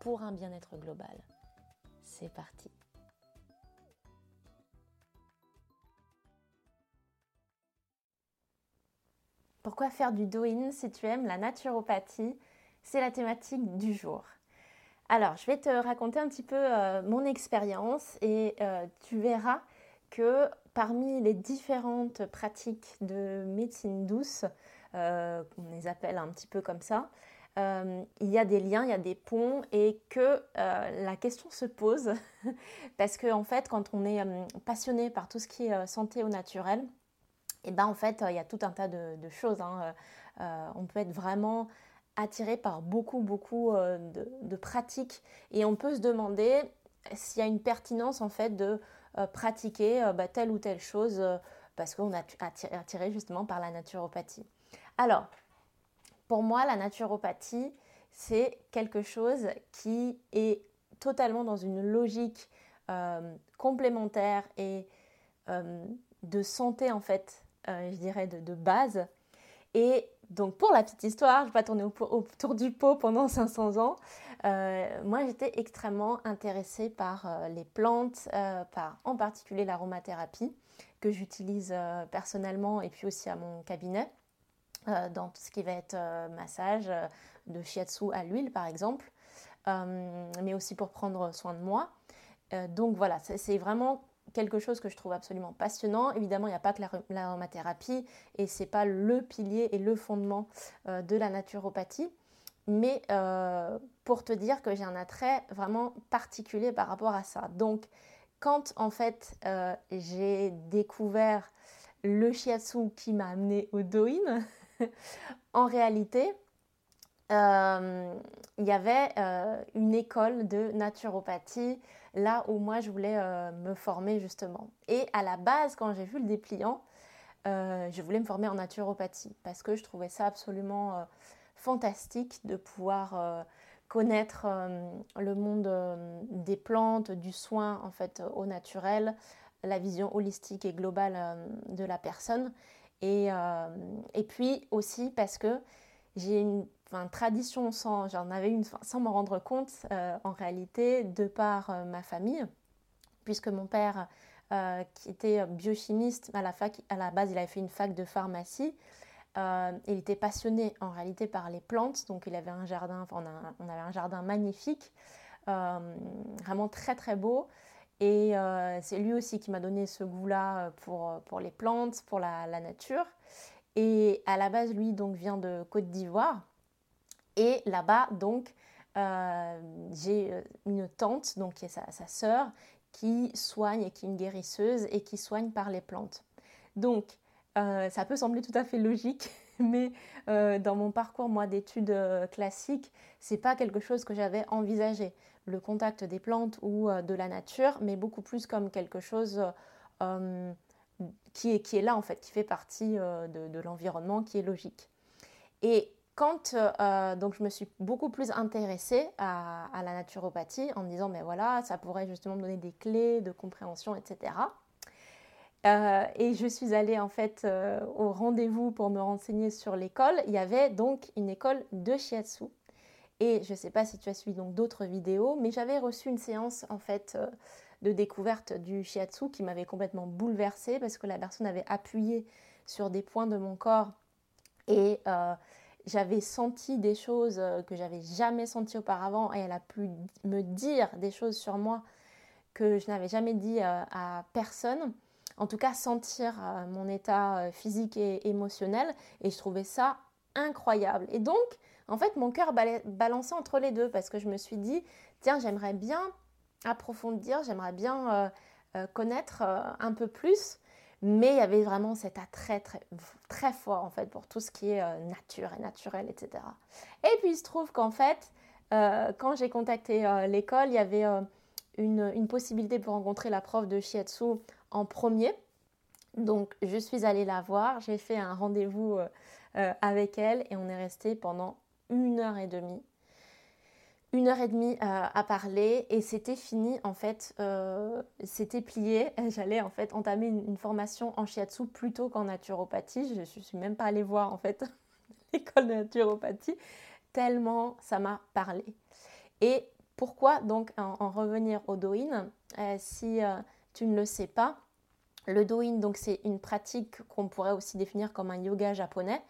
pour un bien-être global. C'est parti. Pourquoi faire du doin si tu aimes la naturopathie? C'est la thématique du jour. Alors, je vais te raconter un petit peu euh, mon expérience et euh, tu verras que parmi les différentes pratiques de médecine douce, euh, on les appelle un petit peu comme ça, euh, il y a des liens, il y a des ponts et que euh, la question se pose parce que en fait quand on est euh, passionné par tout ce qui est santé au naturel, et eh ben en fait il y a tout un tas de, choses. Hein. on peut être vraiment attiré par beaucoup beaucoup de, pratiques et on peut se demander s'il y a une pertinence en fait de pratiquer bah, telle ou telle chose parce qu'on est attiré justement par la naturopathie. Alors, pour moi, la naturopathie, c'est quelque chose qui est totalement dans une logique euh, complémentaire et euh, de santé, en fait, euh, je dirais, de, base. Et donc, pour la petite histoire, je ne vais pas tourner autour du pot pendant 500 ans. moi, j'étais extrêmement intéressée par les plantes, par en particulier l'aromathérapie, que j'utilise personnellement et puis aussi à mon cabinet. Euh, dans tout ce qui va être euh, massage, euh, de shiatsu à l'huile par exemple, mais aussi pour prendre soin de moi. donc voilà, c'est vraiment quelque chose que je trouve absolument passionnant. Évidemment, il n'y a pas que l'aromathérapie et c'est pas le pilier et le fondement de la naturopathie. Mais pour te dire que j'ai un attrait vraiment particulier par rapport à ça. Donc, quand en fait j'ai découvert le shiatsu qui m'a amené au doin, en réalité, euh, il y avait euh, une école de naturopathie là où moi je voulais euh, me former justement. Et à la base, quand j'ai vu le dépliant, je voulais me former en naturopathie parce que je trouvais ça absolument fantastique de pouvoir connaître le monde des plantes, du soin en fait au naturel, la vision holistique et globale de la personne euh, et, puis aussi parce que j'ai une tradition sans, j'en avais une sans m'en rendre compte euh, en réalité de par euh, ma famille, puisque mon père qui était biochimiste à la fac, à la base il avait fait une fac de pharmacie. il était passionné en réalité par les plantes, donc il avait un jardin, on, on avait un jardin magnifique, vraiment très très beau. Et euh, c'est lui aussi qui m'a donné ce goût-là euh, pour, euh, pour les plantes, pour la, nature. Et à la base, lui, donc, vient de Côte d'Ivoire. Et là-bas, donc, j'ai une tante, donc qui est sa, sœur, qui soigne et qui est une guérisseuse et qui soigne par les plantes. Donc, ça peut sembler tout à fait logique, mais dans mon parcours, moi, d'études classiques, c'est pas quelque chose que j'avais envisagé le contact des plantes ou euh, de la nature, mais beaucoup plus comme quelque chose euh, qui, est, qui est là en fait, qui fait partie euh, de, l'environnement, qui est logique. Et quand donc je me suis beaucoup plus intéressée à, la naturopathie en me disant mais voilà ça pourrait justement me donner des clés de compréhension etc. et je suis allée en fait au rendez-vous pour me renseigner sur l'école. Il y avait donc une école de shiatsu et je ne sais pas si tu as suivi donc d'autres vidéos, mais j'avais reçu une séance en fait euh, de découverte du shiatsu qui m'avait complètement bouleversée parce que la personne avait appuyé sur des points de mon corps et euh, j'avais senti des choses euh, que j'avais jamais senties auparavant et elle a pu me dire des choses sur moi que je n'avais jamais dit à personne. En tout cas, sentir mon état physique et émotionnel et je trouvais ça incroyable. Et donc, en fait, mon cœur balançait entre les deux parce que je me suis dit, tiens, j'aimerais bien approfondir, j'aimerais bien euh, euh, connaître euh, un peu plus. Mais il y avait vraiment cet attrait très, très fort en fait pour tout ce qui est nature et naturel, etc. Et puis il se trouve qu'en fait, quand j'ai contacté l'école, il y avait une, possibilité pour rencontrer la prof de shiatsu en premier. Donc, je suis allée la voir, j'ai fait un rendez-vous avec elle et on est resté pendant une heure et demie une heure et demie euh, à parler et c'était fini en fait, euh, c'était plié. J'allais en fait entamer une, formation en shiatsu plutôt qu'en naturopathie. Je ne suis même pas allée voir en fait l'école de naturopathie tellement ça m'a parlé. Et pourquoi donc en, revenir au doin euh, Si tu ne le sais pas, le doin donc c'est une pratique qu'on pourrait aussi définir comme un yoga japonais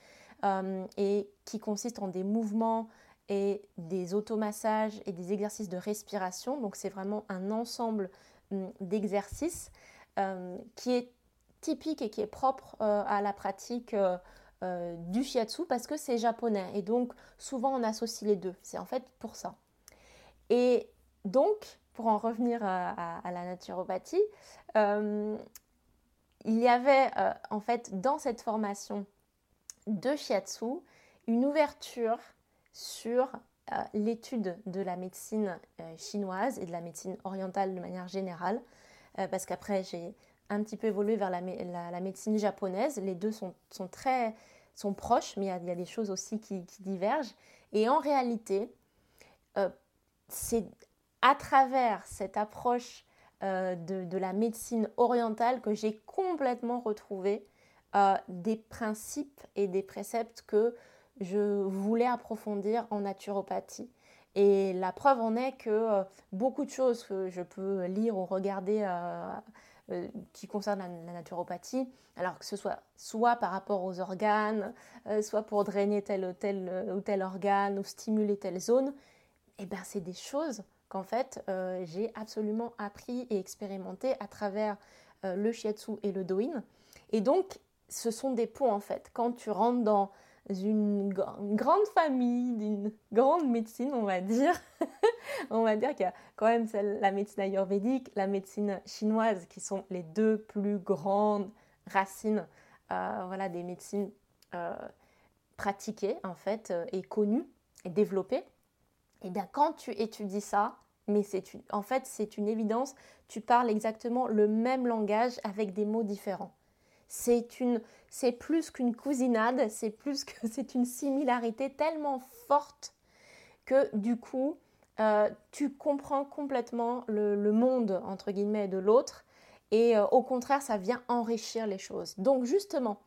et qui consiste en des mouvements et des automassages et des exercices de respiration. Donc c'est vraiment un ensemble hum, d'exercices euh, qui est typique et qui est propre euh, à la pratique euh, du shiatsu parce que c'est japonais et donc souvent on associe les deux. C'est en fait pour ça. Et donc, pour en revenir à, la naturopathie, il y avait en fait dans cette formation de shiatsu une ouverture sur euh, l'étude de la médecine euh, chinoise et de la médecine orientale de manière générale, euh, parce qu'après j'ai un petit peu évolué vers la, médecine japonaise. Les deux sont, très sont proches, mais il y, a, des choses aussi qui, divergent. Et en réalité, c'est à travers cette approche de, de, la médecine orientale que j'ai complètement retrouvé des principes et des préceptes que je voulais approfondir en naturopathie. Et la preuve en est que euh, beaucoup de choses que je peux lire ou regarder euh, euh, qui concernent la, naturopathie, alors que ce soit soit par rapport aux organes, soit pour drainer tel ou tel, ou tel organe ou stimuler telle zone, eh ben c'est des choses qu'en fait j'ai absolument appris et expérimenté à travers le shiatsu et le doin. Et donc ce sont des ponts en fait. Quand tu rentres dans une, grande famille, d'une grande médecine, on va dire. on va dire qu'il y a quand même la médecine ayurvédique, la médecine chinoise, qui sont les deux plus grandes racines euh, voilà, des médecines euh, pratiquées, en fait, euh, et connues et développées. Et bien, quand tu étudies ça, mais c'est en fait, c'est une évidence, tu parles exactement le même langage avec des mots différents. C'est une, c'est plus qu'une cousinade, c'est plus que c'est une similarité tellement forte que du coup, euh, tu comprends complètement le, monde entre guillemets de l'autre et euh, au contraire, ça vient enrichir les choses. Donc justement,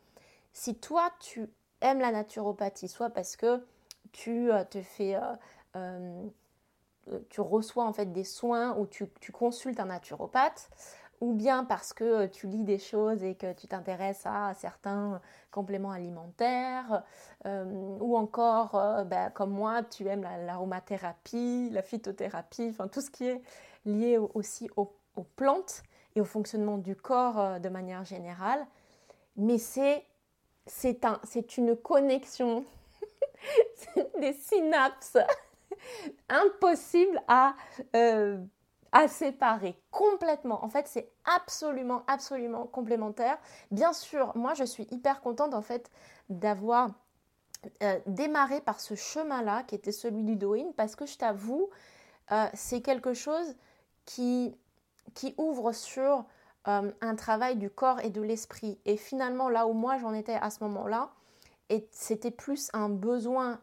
si toi tu aimes la naturopathie, soit parce que tu euh, te fais tu reçois en fait des soins ou tu, consultes un naturopathe, ou bien parce que euh, tu lis des choses et que tu t'intéresses à certains compléments alimentaires, euh, ou encore, euh, ben, comme moi, tu aimes l'aromathérapie, la, phytothérapie, enfin tout ce qui est lié aussi aux, plantes et au fonctionnement du corps de manière générale. Mais c'est c'est une connexion, des synapses impossibles à à séparer complètement. En fait, c'est absolument, absolument complémentaire. Bien sûr, moi, je suis hyper contente en fait d'avoir euh, démarré par ce chemin-là, qui était celui du Doin, parce que je t'avoue, euh, c'est quelque chose qui, qui ouvre sur euh, un travail du corps et de l'esprit. Et finalement, là où moi j'en étais à ce moment-là, c'était plus un besoin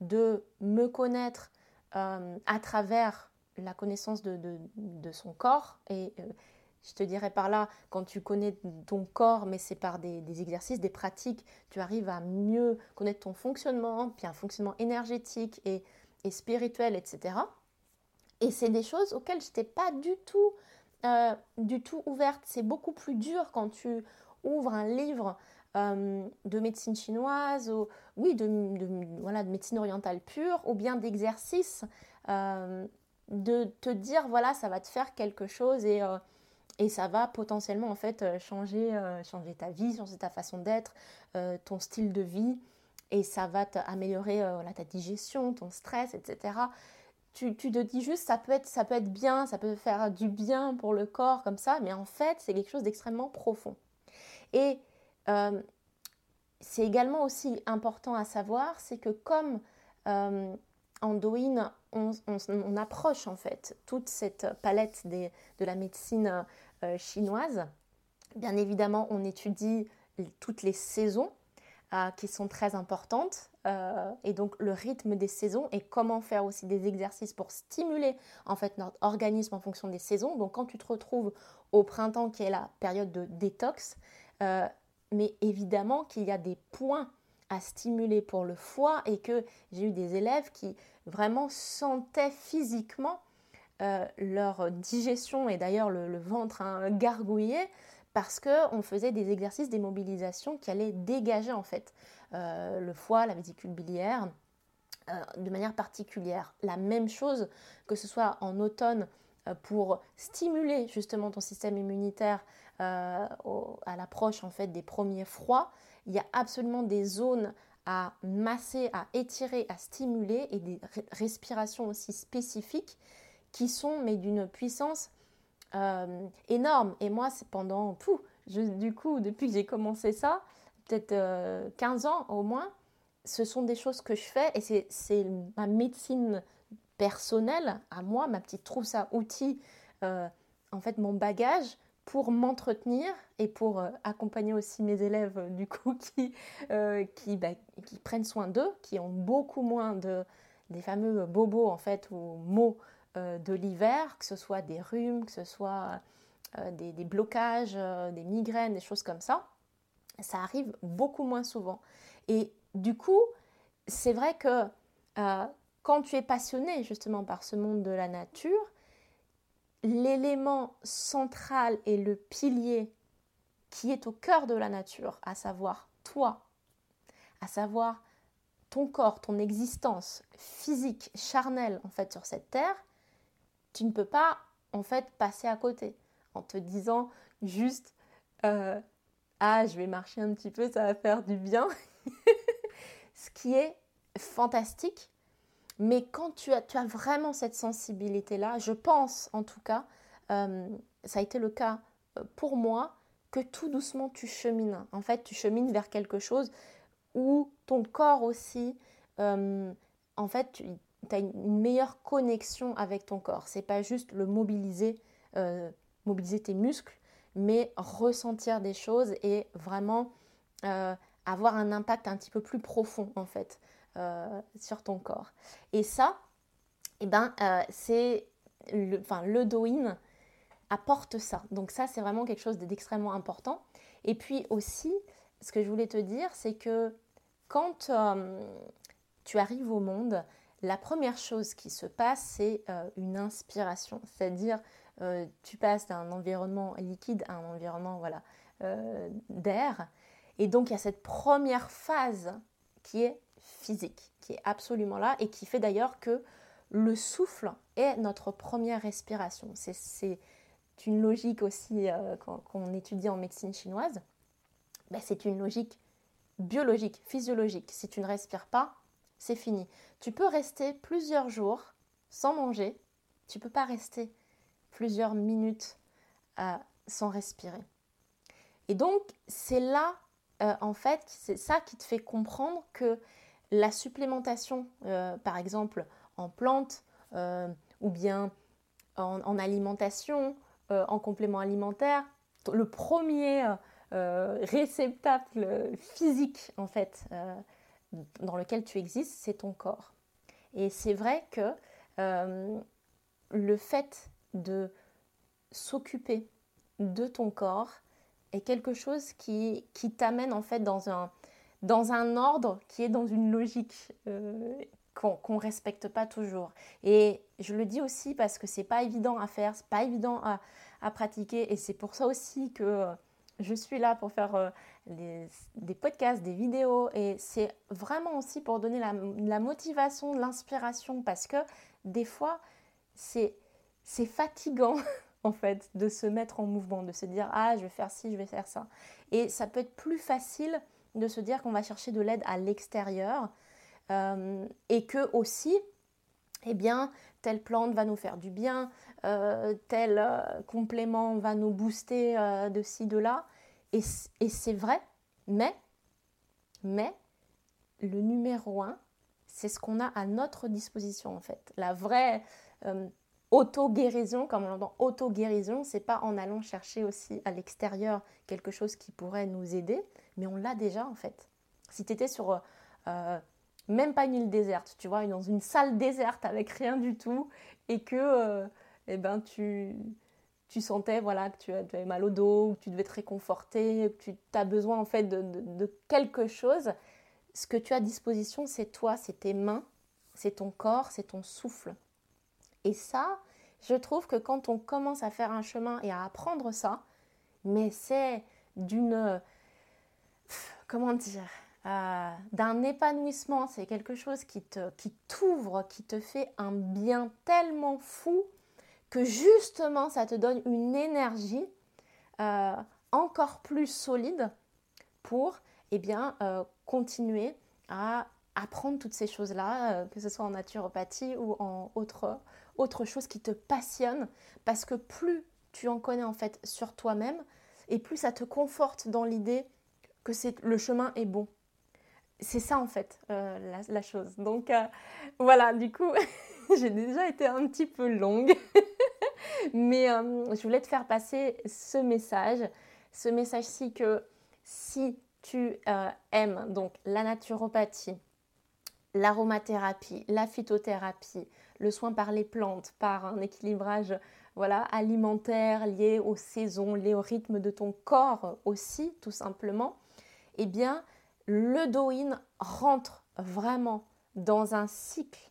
de me connaître à travers la connaissance de, son corps. Et euh, je te dirais par là, quand tu connais ton corps, mais c'est par des, exercices, des pratiques, tu arrives à mieux connaître ton fonctionnement, puis un fonctionnement énergétique et, spirituel, etc. Et c'est des choses auxquelles je n'étais pas du tout, euh, du tout ouverte. C'est beaucoup plus dur quand tu ouvres un livre euh, de médecine chinoise, ou oui, de, voilà, de médecine orientale pure, ou bien d'exercices de te dire voilà ça va te faire quelque chose et, euh, et ça va potentiellement en fait euh, changer, euh, changer ta vie, changer ta façon d'être, ton style de vie et ça va améliorer voilà, ta digestion, ton stress, etc. Tu, tu, te dis juste ça peut, être, ça peut être bien, ça peut faire du bien pour le corps comme ça, mais en fait c'est quelque chose d'extrêmement profond. Et c'est également aussi important à savoir, c'est que comme en Douyin, on, approche en fait toute cette palette de la médecine euh, chinoise. Bien évidemment, on étudie toutes les saisons euh, qui sont très importantes euh, et donc le rythme des saisons et comment faire aussi des exercices pour stimuler en fait notre organisme en fonction des saisons. Donc quand tu te retrouves au printemps qui est la période de détox, mais évidemment qu'il y a des points à stimuler pour le foie et que j'ai eu des élèves qui vraiment sentaient physiquement euh, leur digestion et d'ailleurs le, ventre hein, gargouiller parce qu'on faisait des exercices d'immobilisation qui allaient dégager en fait euh, le foie, la vésicule biliaire euh, de manière particulière. La même chose que ce soit en automne pour stimuler justement ton système immunitaire à l'approche en fait des premiers froids il y a absolument des zones à masser, à étirer, à stimuler et des respirations aussi spécifiques qui sont mais d'une puissance euh, énorme. Et moi, c'est pendant du coup, depuis que j'ai commencé ça, peut-être 15 euh, ans au moins, ce sont des choses que je fais et c'est ma médecine personnelle à moi, ma petite trousse à outils, euh, en fait mon bagage pour m'entretenir et pour euh, accompagner aussi mes élèves euh, du coup qui, euh, bah, qui, prennent soin d'eux, qui ont beaucoup moins de, des fameux bobos en fait ou maux de l'hiver, que ce soit des rhumes, que ce soit des, des, blocages, des migraines, des choses comme ça. Ça arrive beaucoup moins souvent. Et du coup, c'est vrai que quand tu es passionné justement par ce monde de la nature, l'élément central et le pilier qui est au cœur de la nature, à savoir toi, à savoir ton corps, ton existence physique, charnelle en fait sur cette terre, tu ne peux pas en fait passer à côté en te disant juste euh, ah je vais marcher un petit peu, ça va faire du bien, ce qui est fantastique mais quand tu as, vraiment cette sensibilité-là, je pense en tout cas, euh, ça a été le cas euh, pour moi, que tout doucement tu chemines. En fait, tu chemines vers quelque chose où ton corps aussi, euh, en fait, tu as une meilleure connexion avec ton corps. C'est pas juste le mobiliser, mobiliser tes muscles, mais ressentir des choses et vraiment avoir un impact un petit peu plus profond en fait. Euh, sur ton corps. Et ça, eh ben, euh, c'est le, enfin, le Douyin apporte ça. Donc ça, c'est vraiment quelque chose d'extrêmement important. Et puis aussi, ce que je voulais te dire, c'est que quand euh, tu arrives au monde, la première chose qui se passe, c'est une inspiration. C'est-à-dire, tu passes d'un environnement liquide à un environnement voilà, d'air. Et donc, il y a cette première phase qui est physique qui est absolument là et qui fait d'ailleurs que le souffle est notre première respiration. C'est une logique aussi euh, qu'on étudie en médecine chinoise. Ben, c'est une logique biologique, physiologique. Si tu ne respires pas, c'est fini. Tu peux rester plusieurs jours sans manger. Tu peux pas rester plusieurs minutes euh, sans respirer. Et donc, c'est là, euh, en fait, c'est ça qui te fait comprendre que la supplémentation, euh, par exemple en plantes euh, ou bien en, alimentation, euh, en complément alimentaire, le premier réceptacle physique en fait dans lequel tu existes, c'est ton corps. Et c'est vrai que le fait de s'occuper de ton corps est quelque chose qui, qui t'amène en fait dans un, dans un ordre qui est dans une logique euh, qu'on ne respecte pas toujours. Et je le dis aussi parce que c'est pas évident à faire, c'est pas évident à, pratiquer, et c'est pour ça aussi que euh, je suis là pour faire euh, des podcasts, des vidéos, et c'est vraiment aussi pour donner la, la motivation, l'inspiration, parce que des fois, c'est fatigant en fait de se mettre en mouvement, de se dire ah je vais faire ci, je vais faire ça. Et ça peut être plus facile de se dire qu'on va chercher de l'aide à l'extérieur euh, et que aussi, eh bien, telle plante va nous faire du bien, euh, tel euh, complément va nous booster de ci, de là. Et, et c'est vrai, mais, mais le numéro un, c'est ce qu'on a à notre disposition en fait. La vraie auto-guérison, comme on entend auto-guérison, c'est pas en allant chercher aussi à l'extérieur quelque chose qui pourrait nous aider, mais on l'a déjà en fait. Si tu étais sur euh, même pas une île déserte, tu vois, dans une salle déserte avec rien du tout, et que euh, eh ben, tu, tu sentais voilà, que tu avais mal au dos, que tu devais te réconforter, que tu as besoin en fait de, de quelque chose, ce que tu as à disposition, c'est toi, c'est tes mains, c'est ton corps, c'est ton souffle. Et ça, je trouve que quand on commence à faire un chemin et à apprendre ça, mais c'est d'une... Comment dire euh, D'un épanouissement, c'est quelque chose qui te qui t'ouvre, qui te fait un bien tellement fou que justement ça te donne une énergie euh, encore plus solide pour eh bien, euh, continuer à apprendre toutes ces choses-là, que ce soit en naturopathie ou en autre, autre chose qui te passionne, parce que plus tu en connais en fait sur toi-même, et plus ça te conforte dans l'idée que c'est le chemin est bon. C'est ça en fait euh, la, chose. Donc euh, voilà, du coup, j'ai déjà été un petit peu longue, mais euh, je voulais te faire passer ce message, ce message-ci que si tu aimes donc la naturopathie, l'aromathérapie, la phytothérapie, le soin par les plantes, par un équilibrage voilà, alimentaire lié aux saisons, lié au rythme de ton corps aussi, tout simplement, eh bien, le rentre vraiment dans un cycle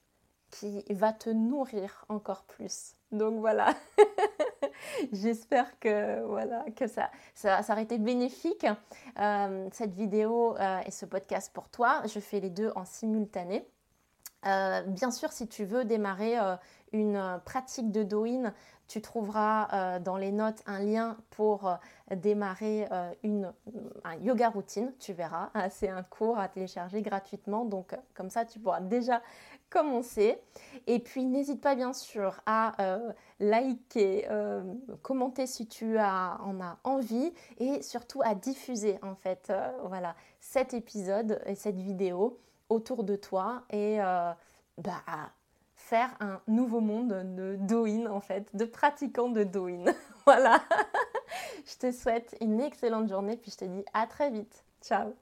qui va te nourrir encore plus. Donc voilà, j'espère que, voilà, que ça, ça, ça aurait été bénéfique, euh, cette vidéo euh, et ce podcast pour toi. Je fais les deux en simultané. Euh, bien sûr, si tu veux démarrer euh, une euh, pratique de Douyin, tu trouveras dans les notes un lien pour démarrer une, un yoga routine. Tu verras, hein, c'est un cours à télécharger gratuitement. Donc, comme ça, tu pourras déjà commencer. Et puis, n'hésite pas bien sûr à liker, commenter si tu en as envie et surtout à diffuser en fait voilà, cet épisode et cette vidéo autour de toi et euh, bah, faire un nouveau monde de Douyin en fait, de pratiquants de Douyin. voilà. je te souhaite une excellente journée puis je te dis à très vite. Ciao